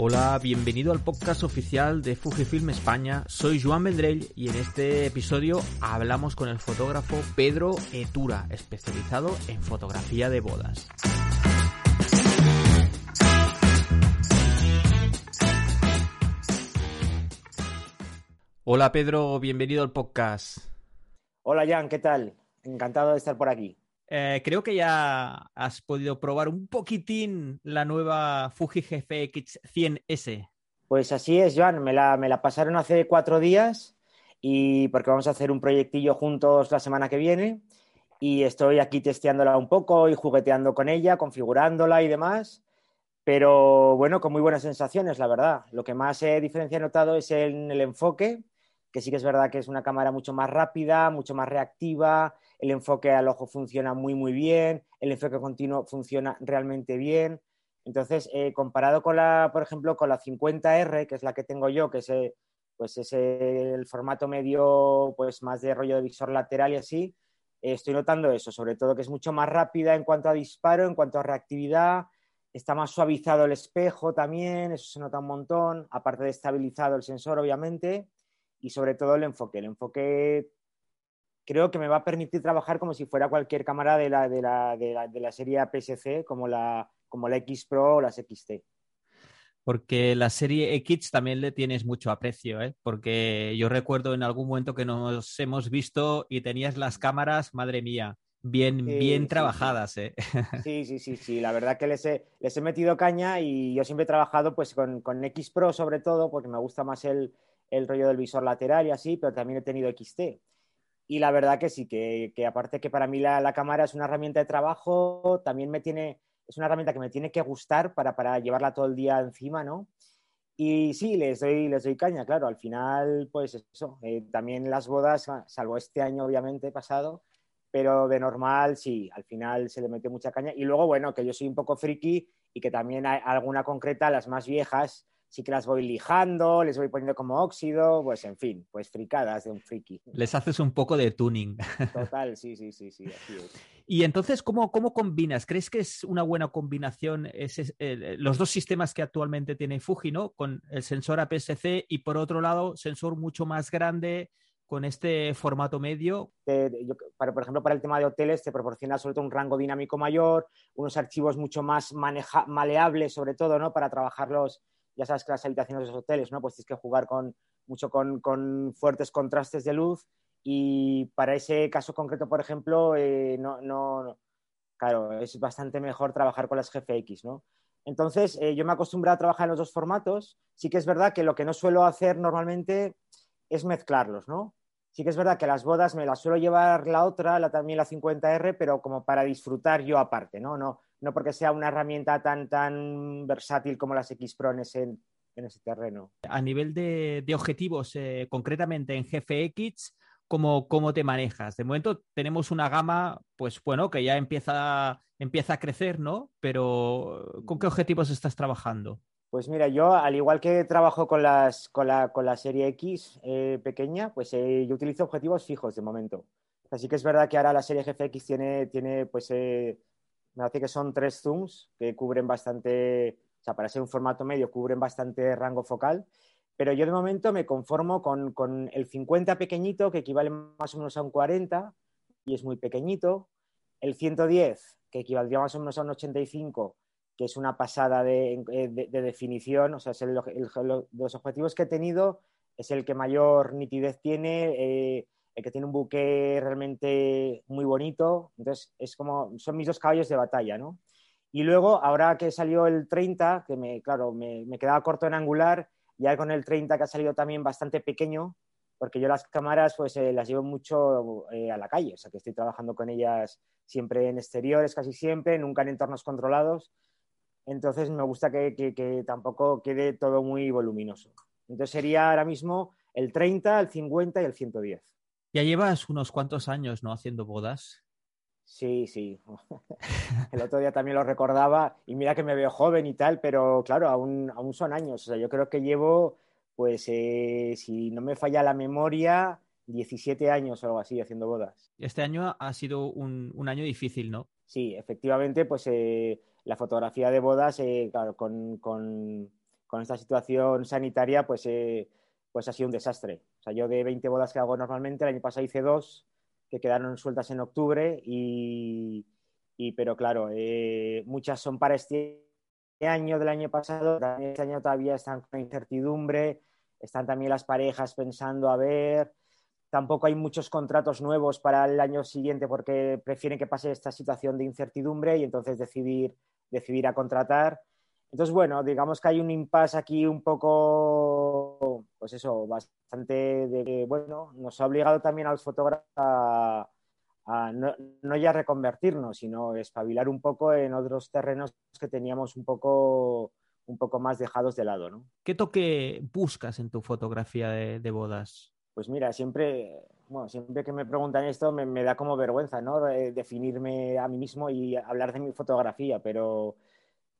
Hola, bienvenido al podcast oficial de Fujifilm España. Soy Joan Vendrell y en este episodio hablamos con el fotógrafo Pedro Etura, especializado en fotografía de bodas. Hola Pedro, bienvenido al podcast. Hola Jan, ¿qué tal? Encantado de estar por aquí. Eh, creo que ya has podido probar un poquitín la nueva Fuji GFX 100S. Pues así es, Joan. Me la, me la pasaron hace cuatro días y porque vamos a hacer un proyectillo juntos la semana que viene y estoy aquí testeándola un poco y jugueteando con ella, configurándola y demás. Pero bueno, con muy buenas sensaciones, la verdad. Lo que más eh, diferencia he notado es en el enfoque, que sí que es verdad que es una cámara mucho más rápida, mucho más reactiva, el enfoque al ojo funciona muy, muy bien, el enfoque continuo funciona realmente bien. Entonces, eh, comparado con la, por ejemplo, con la 50R, que es la que tengo yo, que es, eh, pues es el formato medio, pues más de rollo de visor lateral y así, eh, estoy notando eso, sobre todo que es mucho más rápida en cuanto a disparo, en cuanto a reactividad, está más suavizado el espejo también, eso se nota un montón, aparte de estabilizado el sensor, obviamente, y sobre todo el enfoque. El enfoque creo que me va a permitir trabajar como si fuera cualquier cámara de la, de la, de la, de la serie APS-C, como la, como la X Pro o las XT. Porque la serie X también le tienes mucho aprecio, ¿eh? porque yo recuerdo en algún momento que nos hemos visto y tenías las cámaras, madre mía, bien, Sí, bien sí, trabajadas. ¿eh? Sí, sí, sí, sí. La verdad que les he, les he metido caña y yo siempre he trabajado pues con, con X Pro sobre todo, porque me gusta más el, el rollo del visor lateral y así, pero también he tenido XT. Y la verdad que sí, que, que aparte que para mí la, la, cámara es una herramienta de trabajo, también me tiene, es una herramienta que me tiene que gustar para, para llevarla todo el día encima, ¿no? Y sí, les doy, les doy caña, claro. Al final, pues eso. Eh, también las bodas, salvo este año, obviamente, pasado, pero de normal, sí, al final se le mete mucha caña. Y luego, bueno, que yo soy un poco friki y que también hay alguna concreta, las más viejas, sí que las voy lijando, les voy poniendo como óxido, pues en fin, pues fricadas de un friki. Les haces un poco de tuning. Total, sí, sí, sí, sí, así es. Y entonces, ¿cómo, cómo combinas? ¿Crees que es una buena combinación ese, eh, los dos sistemas que actualmente tiene Fuji, ¿no? Con el sensor APS-C y por otro lado, sensor mucho más grande con este formato medio? Yo, para, por ejemplo, para el tema de hoteles te proporciona sobre todo un rango dinámico mayor, unos archivos mucho más maneja, maleables sobre todo, ¿no? Para trabajarlos ya sabes que las habitaciones de los hoteles, ¿no? Pues tienes que jugar con, mucho con, con, fuertes contrastes de luz y para ese caso concreto, por ejemplo, eh, no, no, claro, es bastante mejor trabajar con las GFX, ¿no? Entonces, eh, yo me acostumbrado a trabajar en los dos formatos. Sí que es verdad que lo que no suelo hacer normalmente es mezclarlos, ¿no? Sí que es verdad que las bodas me las suelo llevar la otra, la, también la 50R, pero como para disfrutar yo aparte, ¿no? No, no porque sea una herramienta tan, tan versátil como las X Pro en ese, en ese terreno. A nivel de, de objetivos, eh, concretamente en GFX, ¿cómo, ¿cómo, te manejas? De momento tenemos una gama, pues bueno, que ya empieza, empieza a crecer, ¿no? Pero ¿con qué objetivos estás trabajando? Pues mira, yo al igual que trabajo con, las, con, la, con la serie X eh, pequeña, pues eh, yo utilizo objetivos fijos de momento. Así que es verdad que ahora la serie GFX tiene, tiene pues eh, me parece que son tres zooms que cubren bastante, o sea, para ser un formato medio, cubren bastante rango focal. Pero yo de momento me conformo con, con, el 50 pequeñito, que equivale más o menos a un 40, y es muy pequeñito. El 110, que equivaldría más o menos a un 85, que es una pasada de, de, de definición. O sea, es el, el, de los objetivos que he tenido, es el que mayor nitidez tiene. Eh, el que tiene un buque realmente muy bonito. Entonces, es como, son mis dos caballos de batalla, ¿no? Y luego, ahora que salió el 30, que me, claro, me, me quedaba corto en angular, ya con el 30 que ha salido también bastante pequeño, porque yo las cámaras pues eh, las llevo mucho eh, a la calle, o sea que estoy trabajando con ellas siempre en exteriores, casi siempre, nunca en entornos controlados. Entonces me gusta que, que, que tampoco quede todo muy voluminoso. Entonces sería ahora mismo el 30, el 50 y el 110. Ya llevas unos cuantos años, ¿no? Haciendo bodas. Sí, sí. El otro día también lo recordaba y mira que me veo joven y tal, pero claro, aún, aún son años. O sea, yo creo que llevo, pues, eh, si no me falla la memoria, 17 años o algo así haciendo bodas. Este año ha sido un, un año difícil, ¿no? Sí, efectivamente, pues eh, la fotografía de bodas, eh, claro, con, con, con esta situación sanitaria, pues, eh, pues ha sido un desastre. O sea, yo de 20 bodas que hago normalmente, el año pasado hice dos que quedaron sueltas en octubre y, pero claro, eh, muchas son para este año del año pasado, este año todavía están con incertidumbre, están también las parejas pensando a ver, tampoco hay muchos contratos nuevos para el año siguiente porque prefieren que pase esta situación de incertidumbre y entonces decidir, decidir a contratar. Entonces, bueno, digamos que hay un impasse aquí un poco, pues eso, bastante de bueno, nos ha obligado también al fotógrafo a, no, no, ya reconvertirnos, sino espabilar un poco en otros terrenos que teníamos un poco, un poco más dejados de lado, ¿no? ¿Qué toque buscas en tu fotografía de, bodas? Pues mira, siempre, bueno, siempre que me preguntan esto me, me da como vergüenza, ¿no? definirme a mí mismo y hablar de mi fotografía, pero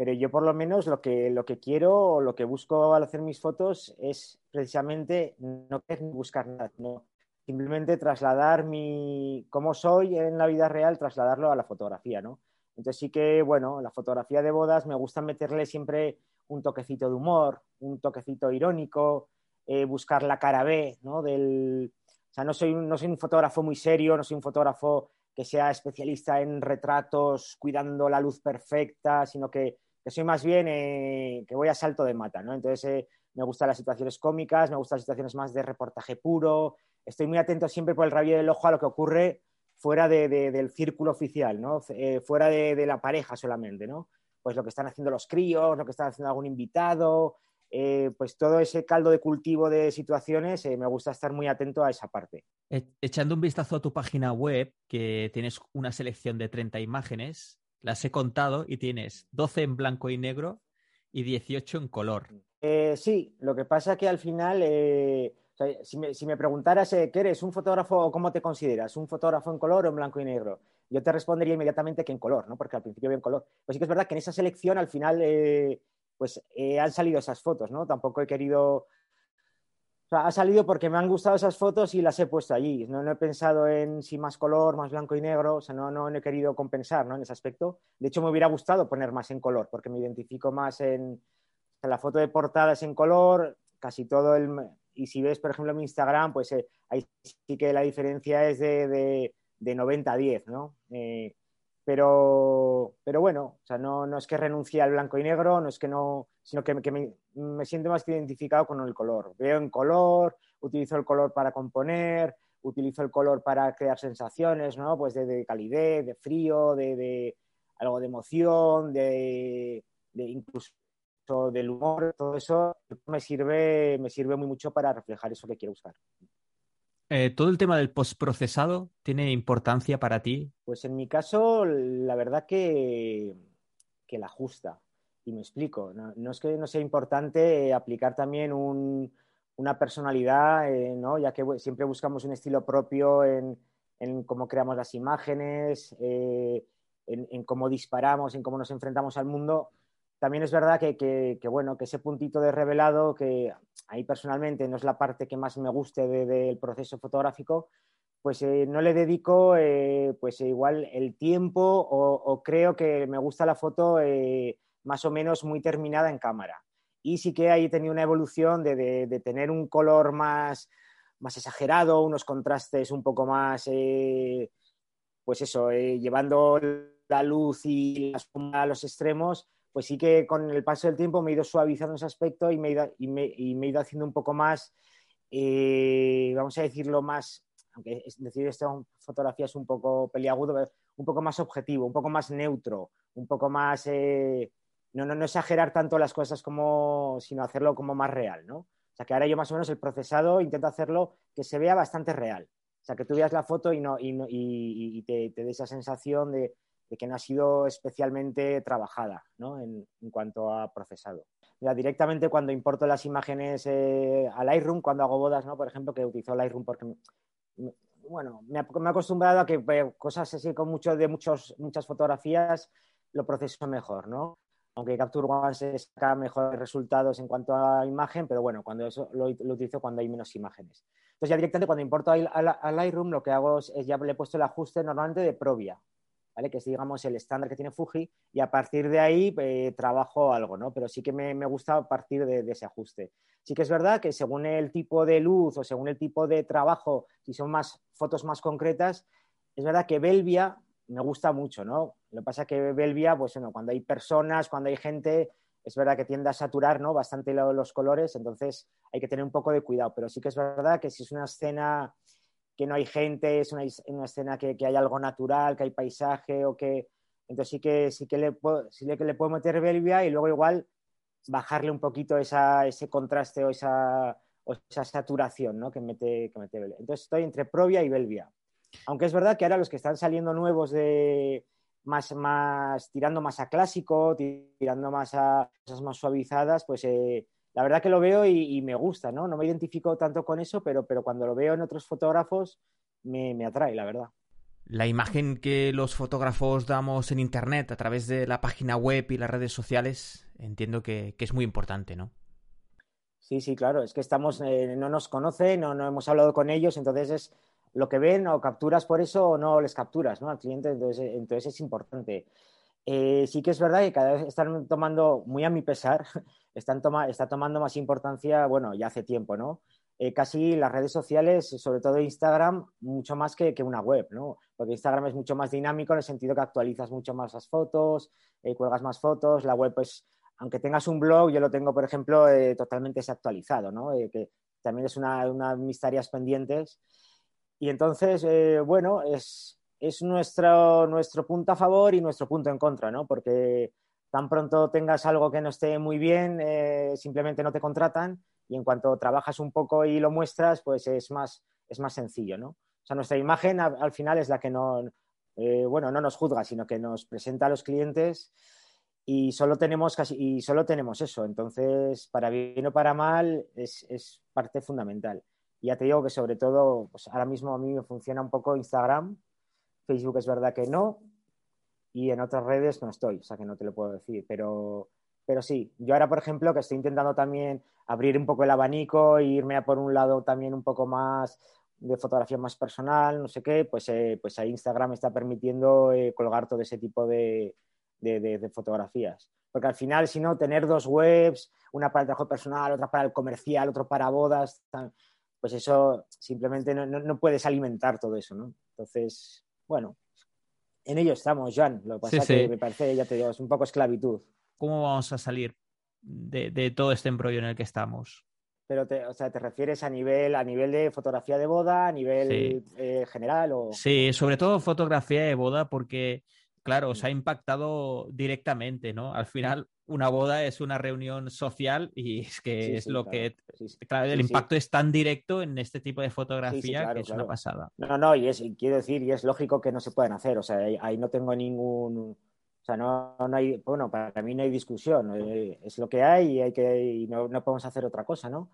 pero yo por lo menos lo que, lo que quiero o lo que busco al hacer mis fotos es precisamente no buscar nada, sino simplemente trasladar mi cómo soy en la vida real, trasladarlo a la fotografía, ¿no? Entonces sí que, bueno, la fotografía de bodas me gusta meterle siempre un toquecito de humor, un toquecito irónico, eh, buscar la cara B, ¿no? Del, o sea, no soy, no soy un fotógrafo muy serio, no soy un fotógrafo que sea especialista en retratos, cuidando la luz perfecta, sino que que soy más bien eh, que voy a salto de mata, ¿no? Entonces eh, me gustan las situaciones cómicas, me gustan las situaciones más de reportaje puro, estoy muy atento siempre por el rabillo del ojo a lo que ocurre fuera del círculo oficial, ¿no? Eh, fuera de, la pareja solamente, ¿no? Pues lo que están haciendo los críos, lo que están haciendo algún invitado, pues todo ese caldo de cultivo de situaciones, me gusta estar muy atento a esa parte. E, echando un vistazo a tu página web, que tienes una selección de 30 imágenes, las he contado y tienes 12 en blanco y negro y 18 en color. Eh, sí, lo que pasa que al final, eh, si, me, preguntaras, eh, ¿qué eres? ¿Un fotógrafo o cómo te consideras? ¿Un fotógrafo en color o en blanco y negro? Yo te respondería inmediatamente que en color, ¿no? Porque al principio veo en color. Pues sí que es verdad que en esa selección al final, pues han salido esas fotos, ¿no? Tampoco he querido ha salido porque me han gustado esas fotos y las he puesto allí. No, he pensado en si más color, más blanco y negro, o sea, no, no he querido compensar ¿no? en ese aspecto. De hecho, me hubiera gustado poner más en color, porque me identifico más en, la foto de portada es en color, casi todo el... Y si ves, por ejemplo, mi Instagram, pues eh, ahí sí que la diferencia es de, de, de 90 a 10, ¿no? Eh, pero, pero bueno, o sea, no, no, es que renuncie al blanco y negro, no es que no, sino que, me, siento más identificado con el color. Veo en color, utilizo el color para componer, utilizo el color para crear sensaciones, ¿no? Pues de, calidez, de frío, de, algo de emoción, de, incluso del humor, todo eso me sirve, me sirve muy mucho para reflejar eso que quiero buscar. Eh, ¿Todo el tema del postprocesado tiene importancia para ti? Pues en mi caso, la verdad que, que la justa. Y me explico. No, es que no sea importante aplicar también una personalidad, eh, ¿no? ya que siempre buscamos un estilo propio en, cómo creamos las imágenes, eh, en, cómo disparamos, en cómo nos enfrentamos al mundo también es verdad que, bueno, que ese puntito de revelado, que ahí personalmente no es la parte que más me guste del proceso fotográfico, pues eh, no le dedico eh, pues igual el tiempo o, creo que me gusta la foto eh, más o menos muy terminada en cámara. Y sí que ahí he tenido una evolución de, tener un color más, más exagerado, unos contrastes un poco más, pues eso, llevando la luz y la sombra a los extremos, pues sí que con el paso del tiempo me he ido suavizando ese aspecto y me he ido, y me, he ido haciendo un poco más, eh, vamos a decirlo más, aunque es decir esto fotografía es un poco peliagudo, un poco más objetivo, un poco más neutro, un poco más, eh, no, no, no, exagerar tanto las cosas como, sino hacerlo como más real, ¿no? O sea, que ahora yo más o menos el procesado intento hacerlo que se vea bastante real. O sea, que tú veas la foto y, no, y, y te, te dé esa sensación de, de que no ha sido especialmente trabajada ¿no? en, cuanto a procesado. Ya directamente cuando importo las imágenes eh, al Lightroom, cuando hago bodas, ¿no? por ejemplo, que utilizo Lightroom porque bueno, me, he acostumbrado a que pues, cosas así con mucho, de muchos, muchas fotografías lo proceso mejor, ¿no? Aunque Capture One se saca mejores resultados en cuanto a imagen, pero bueno, cuando eso lo, utilizo cuando hay menos imágenes. Entonces ya directamente cuando importo al, Lightroom lo que hago es, ya le he puesto el ajuste normalmente de Provia, Que es, digamos, el estándar que tiene Fuji y a partir de ahí eh, trabajo algo, ¿no? Pero sí que me, me gusta partir de, ese ajuste. Sí que es verdad que según el tipo de luz o según el tipo de trabajo, si son más fotos más concretas, es verdad que Belvia me gusta mucho, ¿no? Lo que pasa es que Belvia, pues bueno, cuando hay personas, cuando hay gente, es verdad que tiende a saturar ¿no? bastante los colores, entonces hay que tener un poco de cuidado, pero sí que es verdad que si es una escena que no hay gente, es una, escena que, hay algo natural, que hay paisaje o que... Entonces sí que, sí que, le, puedo, sí que le puedo meter Belvia y luego igual bajarle un poquito ese contraste o esa, esa saturación ¿no? que, mete, que mete Belvia. Entonces estoy entre Provia y Belvia. Aunque es verdad que ahora los que están saliendo nuevos de, más, más tirando más a clásico, tirando más a cosas más suavizadas, pues eh, la verdad que lo veo y, me gusta, ¿no? No me identifico tanto con eso, pero, pero cuando lo veo en otros fotógrafos me, me atrae, la verdad. La imagen que los fotógrafos damos en Internet a través de la página web y las redes sociales, entiendo que, que es muy importante, ¿no? Sí, sí, claro, es que estamos, eh, no nos conocen, no, no hemos hablado con ellos, entonces es lo que ven o capturas por eso o no les capturas ¿no? al cliente, entonces, entonces es importante. Eh, sí que es verdad que cada vez están tomando, muy a mi pesar, están toma, está tomando más importancia, bueno, ya hace tiempo, ¿no? Eh, casi las redes sociales, sobre todo Instagram, mucho más que, una web, ¿no? Porque Instagram es mucho más dinámico en el sentido que actualizas mucho más las fotos, eh, cuelgas más fotos, la web, pues, aunque tengas un blog, yo lo tengo, por ejemplo, totalmente desactualizado, ¿no? que también es una, una de mis tareas pendientes y entonces, eh, bueno, es, nuestro, nuestro punto a favor y nuestro punto en contra, ¿no? Porque tan pronto tengas algo que no esté muy bien, eh, simplemente no te contratan y en cuanto trabajas un poco y lo muestras, pues es más, es más sencillo, ¿no? O sea, nuestra imagen al final es la que no, eh, bueno, no nos juzga, sino que nos presenta a los clientes y solo tenemos casi, y solo tenemos eso. Entonces, para bien o para mal, es, es parte fundamental. Ya te digo que sobre todo, pues ahora mismo a mí me funciona un poco Instagram, Facebook es verdad que no, y en otras redes no estoy, o sea que no te lo puedo decir, pero, pero sí, yo ahora por ejemplo que estoy intentando también abrir un poco el abanico e irme a por un lado también un poco más de fotografía más personal, no sé qué, pues, eh, pues ahí Instagram está permitiendo eh, colgar todo ese tipo de, de, fotografías. Porque al final, si no, tener dos webs, una para el trabajo personal, otra para el comercial, otro para bodas, pues eso simplemente no, puedes alimentar todo eso, ¿no? Entonces, bueno, en ello estamos, Joan. Lo que pasa es que me parece, ya te digo, es un poco esclavitud. ¿Cómo vamos a salir de, todo este embrollo en el que estamos? Pero te, o sea, te refieres a nivel, a nivel de fotografía de boda, a nivel eh, general o... Sí, sobre todo fotografía de boda, porque claro, os ha impactado directamente, ¿no? Al final, una boda es una reunión social y es que es lo que... Claro, el impacto es tan directo en este tipo de fotografía que es una pasada. No, no, y, es, quiero decir, y es lógico que no se pueden hacer, o sea, ahí, no tengo ningún... O sea, no, no, hay, bueno, para mí no hay discusión, eh, es lo que hay y, hay que, no, podemos hacer otra cosa, ¿no?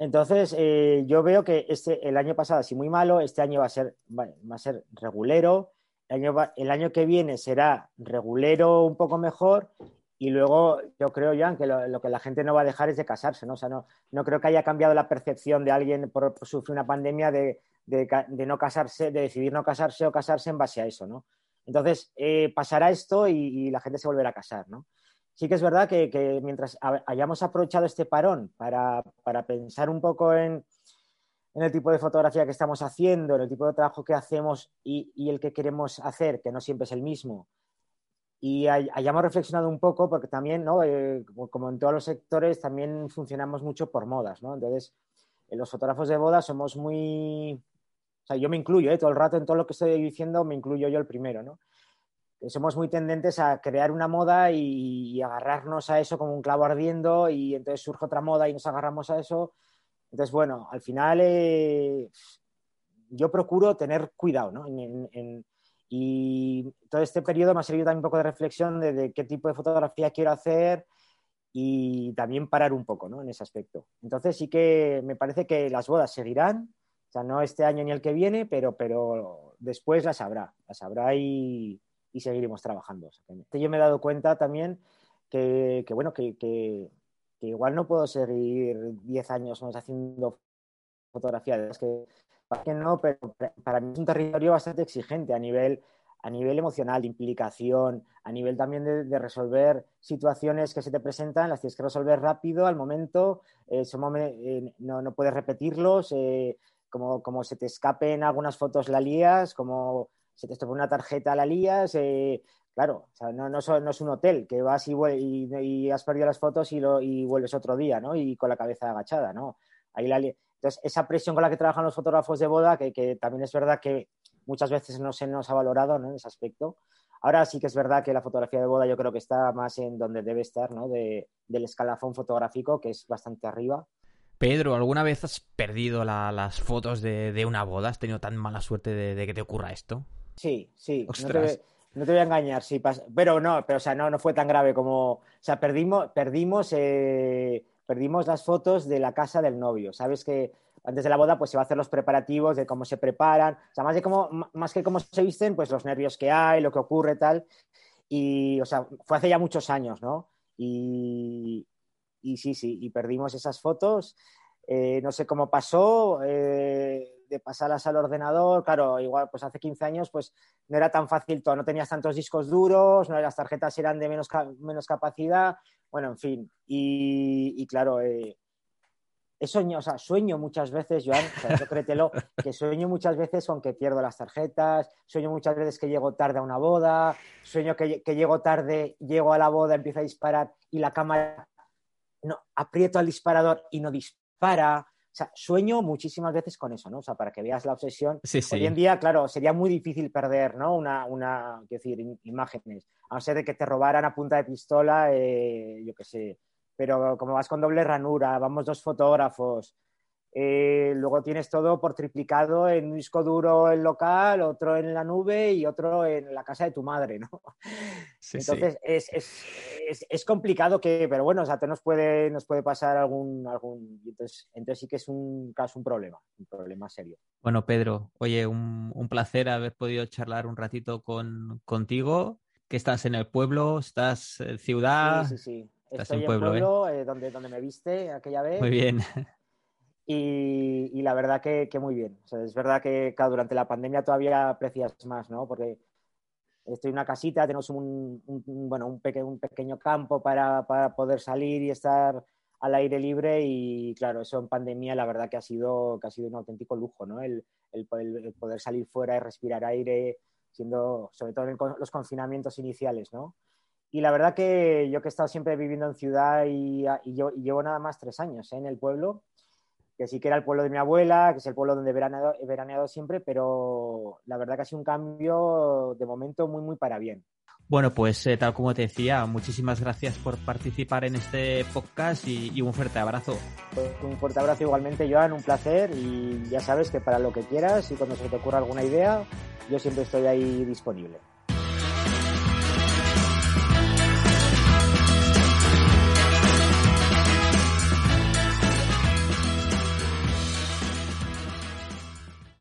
Entonces, eh, yo veo que este, el año pasado, así muy malo, este año va a ser, va a ser regulero, el año, que viene será regulero un poco mejor y luego yo creo, ya que lo, que la gente no va a dejar es de casarse, ¿no? O sea, no, no creo que haya cambiado la percepción de alguien por, sufrir una pandemia de, no casarse, de decidir no casarse o casarse en base a eso, ¿no? Entonces, eh, pasará esto y, la gente se volverá a casar, ¿no? Sí que es verdad que, mientras hayamos aprovechado este parón para pensar un poco en, en el tipo de fotografía que estamos haciendo, en el tipo de trabajo que hacemos y, el que queremos hacer, que no siempre es el mismo. Y hayamos reflexionado un poco, porque también, ¿no? Eh, como en todos los sectores, también funcionamos mucho por modas. ¿no? Entonces, los fotógrafos de boda somos muy... O sea, yo me incluyo, ¿eh? todo el rato en todo lo que estoy diciendo, me incluyo yo el primero. ¿no? somos muy tendentes a crear una moda y, y, agarrarnos a eso como un clavo ardiendo y entonces surge otra moda y nos agarramos a eso entonces, bueno, al final eh, yo procuro tener cuidado, ¿no? Y todo este periodo me ha servido también un poco de reflexión de, qué tipo de fotografía quiero hacer y también parar un poco, ¿no? En ese aspecto. Entonces sí que me parece que las bodas seguirán, o sea, no este año ni el que viene, pero, pero después las habrá, las habrá y, seguiremos trabajando. yo me he dado cuenta también que, bueno, que, que igual no puedo seguir 10 años más haciendo fotografía. Es que, que no, pero para mí es un territorio bastante exigente a nivel, a nivel emocional, de implicación, a nivel también de, resolver situaciones que se te presentan, las tienes que resolver rápido, al momento, eh, eh, no, no, puedes repetirlos, eh, como, como, se te escapen algunas fotos la lías, como se te escapa una tarjeta la lías, claro, no, no, es un hotel que vas y, y, has perdido las fotos y, lo, y, vuelves otro día, ¿no? Y con la cabeza agachada, ¿no? Ahí la Entonces, esa presión con la que trabajan los fotógrafos de boda, que, que también es verdad que muchas veces no se nos ha valorado ¿no? en ese aspecto. Ahora sí que es verdad que la fotografía de boda yo creo que está más en donde debe estar, ¿no? De, del escalafón fotográfico, que es bastante arriba. Pedro, ¿alguna vez has perdido las fotos de, una boda? ¿Has tenido tan mala suerte de, que te ocurra esto? Sí, sí. No te, no te, voy a engañar, sí. Pero no, pero o sea, no, no fue tan grave como. O sea, perdimos, perdimos, eh, perdimos las fotos de la casa del novio. Sabes que antes de la boda pues se va a hacer los preparativos de cómo se preparan, o sea, más, de cómo, más que cómo se visten, pues los nervios que hay, lo que ocurre tal. Y, o sea, fue hace ya muchos años, ¿no? Y, y sí, sí, y perdimos esas fotos. Eh, no sé cómo pasó, eh, de pasarlas al ordenador, claro, igual pues hace 15 años pues no era tan fácil todo, no tenías tantos discos duros, no, las tarjetas eran de menos, menos capacidad, bueno, en fin, y, y claro, eh, sueño, o sea, sueño muchas veces, Joan, o créetelo, que sueño muchas veces con que pierdo las tarjetas, sueño muchas veces que llego tarde a una boda, sueño que, llego tarde, llego a la boda, empiezo a disparar y la cámara, no, aprieto al disparador y no dispara. O sea, sueño muchísimas veces con eso, ¿no? O sea, para que veas la obsesión. Hoy en día, claro, sería muy difícil perder, ¿no? Una, una decir, imágenes. A no ser de que te robaran a punta de pistola, eh, yo qué sé, pero como vas con doble ranura, vamos dos fotógrafos, eh, luego tienes todo por triplicado en un disco duro en local, otro en la nube y otro en la casa de tu madre, ¿no? entonces Es, es, es, complicado que, pero bueno, o sea, te nos puede, nos puede pasar algún, algún entonces, entonces sí que es un caso, un problema, un problema serio. Bueno, Pedro, oye, un, un placer haber podido charlar un ratito con, contigo, que estás en el pueblo, estás en ciudad. Sí, sí, sí. Estoy en pueblo, ¿eh? Eh, donde, donde me viste aquella vez. Muy bien. Y, y la verdad que, que muy bien. es verdad que durante la pandemia todavía aprecias más, ¿no? Porque estoy en una casita, tenemos un, bueno, un, un pequeño campo para, para, poder salir y estar al aire libre y claro, eso en pandemia la verdad que ha sido, que ha sido un auténtico lujo, ¿no? El, el, el poder salir fuera y respirar aire, siendo, sobre todo en los confinamientos iniciales, ¿no? Y la verdad que yo que he estado siempre viviendo en ciudad y, yo, llevo nada más tres años ¿eh? en el pueblo, que sí que era el pueblo de mi abuela, que es el pueblo donde he veraneado, he veraneado siempre, pero la verdad que ha sido un cambio de momento muy, muy para bien. Bueno, pues eh, tal como te decía, muchísimas gracias por participar en este podcast y, un fuerte abrazo. Pues un fuerte abrazo igualmente, Joan, un placer y ya sabes que para lo que quieras y cuando se te ocurra alguna idea, yo siempre estoy ahí disponible.